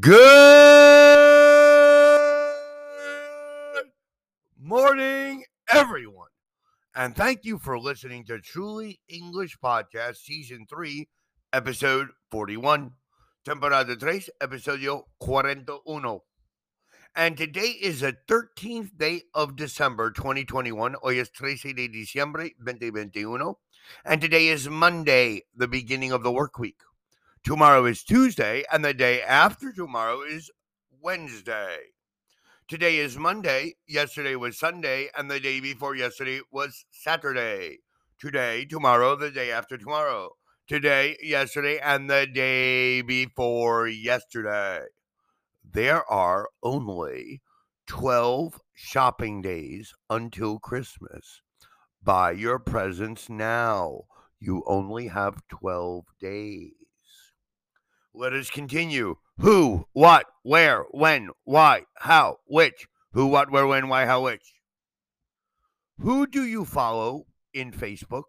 Good morning, everyone. And thank you for listening to Truly English Podcast, Season 3, Episode 41, Temporada 3, Episodio 41. And today is the 13th day of December 2021. Hoy es 13 de diciembre 2021. And today is Monday, the beginning of the work week. Tomorrow is Tuesday, and the day after tomorrow is Wednesday. Today is Monday, yesterday was Sunday, and the day before yesterday was Saturday. Today, tomorrow, the day after tomorrow. Today, yesterday, and the day before yesterday. There are only 12 shopping days until Christmas. Buy your presents now. You only have 12 days. Let us continue. Who, what, where, when, why, how, which. Who, what, where, when, why, how, which. Who do you follow in Facebook?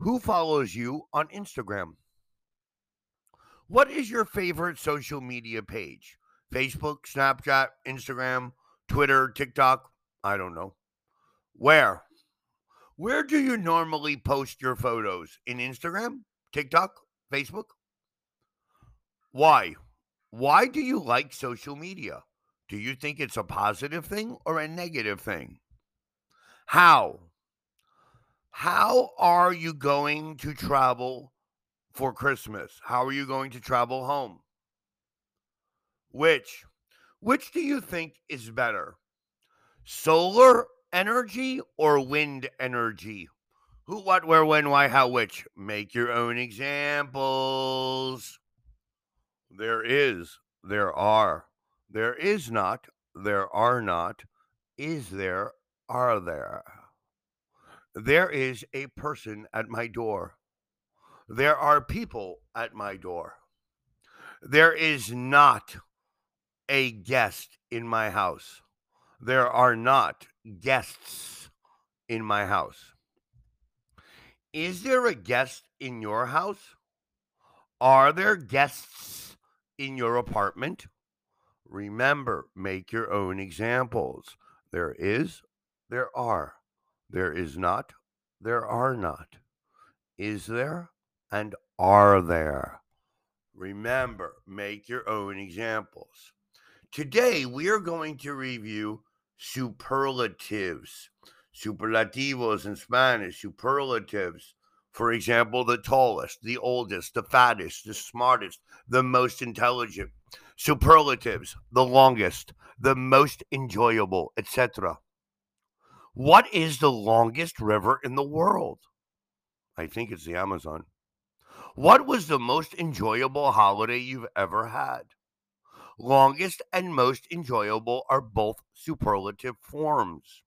Who follows you on Instagram? What is your favorite social media page? Facebook, Snapchat, Instagram, Twitter, TikTok? I don't know. Where? Where do you normally post your photos? In Instagram, TikTok, Facebook? Why? Why do you like social media? Do you think it's a positive thing or a negative thing? How? How are you going to travel for Christmas? How are you going to travel home? Which which do you think is better? Solar energy or wind energy? Who, what, where, when, why, how, which? Make your own examples. There is, there are. There is not, there are not. Is there, are there? There is a person at my door. There are people at my door. There is not a guest in my house. There are not guests in my house. Is there a guest in your house? Are there guests in your apartment? Remember, make your own examples. There is, there are. There is not, there are not. Is there, and are there? Remember, make your own examples. Today, we are going to review superlatives. Superlativos in Spanish, superlatives. For example, the tallest, the oldest, the fattest, the smartest, the most intelligent. Superlatives, the longest, the most enjoyable, etc. What is the longest river in the world? I think it's the Amazon. What was the most enjoyable holiday you've ever had? Longest and most enjoyable are both superlative forms.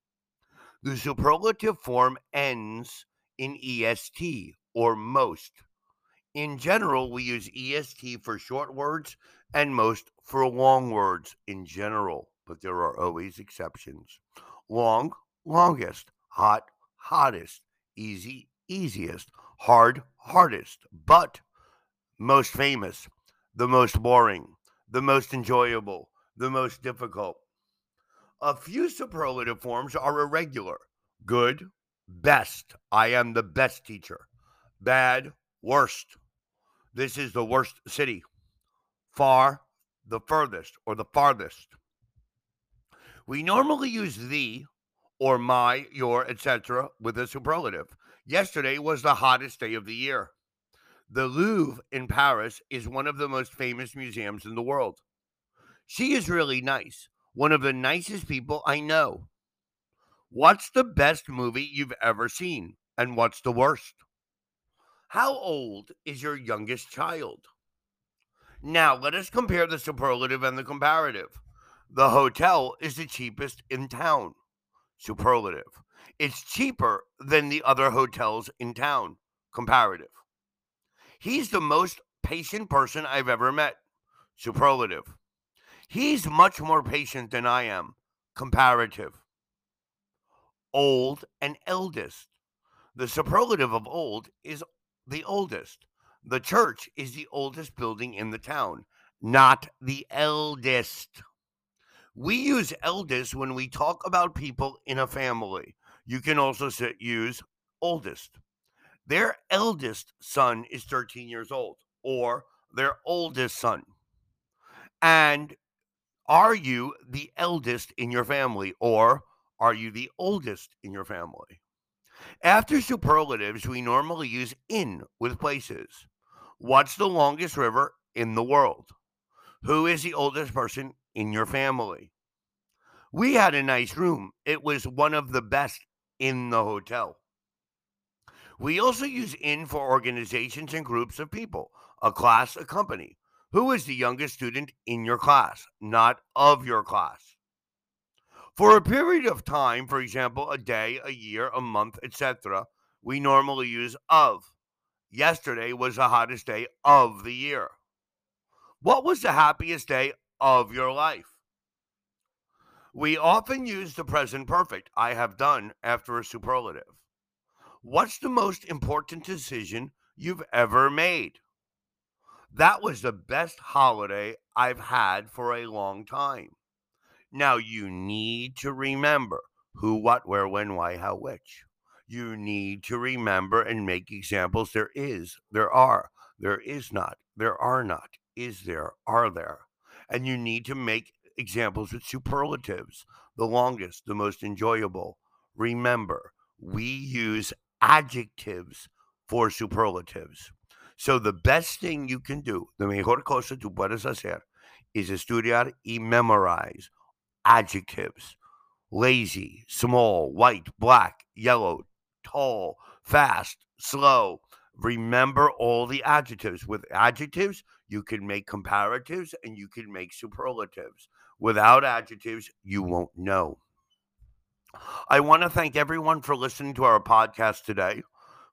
The superlative form ends in EST or most. In hmm. general, we use EST for short words and most for long words in general, but there are always exceptions. Long, longest, hot, hottest, easy, easiest, hard, hardest, but most famous, the most boring, the most enjoyable, the most difficult. A few superlative forms are irregular good, best. I am the best teacher. Bad, worst. This is the worst city. Far, the furthest or the farthest. We normally use the or my, your, etc. with a superlative. Yesterday was the hottest day of the year. The Louvre in Paris is one of the most famous museums in the world. She is really nice, one of the nicest people I know. What's the best movie you've ever seen? And what's the worst? How old is your youngest child? Now, let us compare the superlative and the comparative. The hotel is the cheapest in town. Superlative. It's cheaper than the other hotels in town. Comparative. He's the most patient person I've ever met. Superlative. He's much more patient than I am. Comparative old, and eldest. The superlative of old is the oldest. The church is the oldest building in the town. not the eldest. We use eldest when we talk about people in a family. You can also use oldest. Their eldest son is 13 years old, or their oldest son. And are you the eldest in your family, or are you the oldest in your family? After superlatives, we normally use in with places. What's the longest river in the world? Who is the oldest person in your family? We had a nice room. It was one of the best in the hotel. We also use in for organizations and groups of people, a class, a company. Who is the youngest student in your class, not of your class? For a period of time, for example, a day, a year, a month, etc., we normally use of. Yesterday was the hottest day of the year. What was the happiest day of your life? We often use the present perfect, I have done, after a superlative. What's the most important decision you've ever made? That was the best holiday I've had for a long time. Now, you need to remember who, what, where, when, why, how, which. You need to remember and make examples. There is, there are, there is not, there are not, is there, are there. And you need to make examples with superlatives, the longest, the most enjoyable. Remember, we use adjectives for superlatives. So the best thing you can do, the mejor cosa tú puedes hacer, is estudiar y memorize adjectives. Lazy, small, white, black, yellow, tall, fast, slow. Remember all the adjectives. With adjectives, you can make comparatives and you can make superlatives. Without adjectives, you won't know. I want to thank everyone for listening to our podcast today.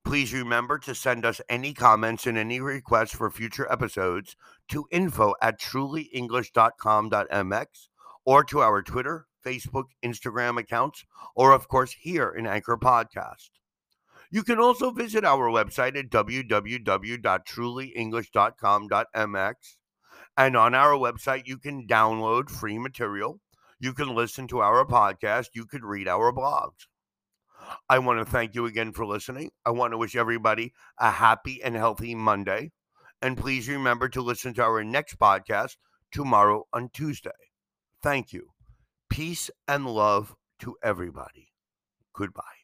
Please remember to send us any comments and any requests for future episodes to info at trulyenglish.com.mx or to our Twitter, Facebook, Instagram accounts, or of course here in Anchor Podcast. You can also visit our website at www.trulyenglish.com.mx. And on our website, you can download free material. You can listen to our podcast. You could read our blogs. I want to thank you again for listening. I want to wish everybody a happy and healthy Monday. And please remember to listen to our next podcast tomorrow on Tuesday. Thank you. Peace and love to everybody. Goodbye.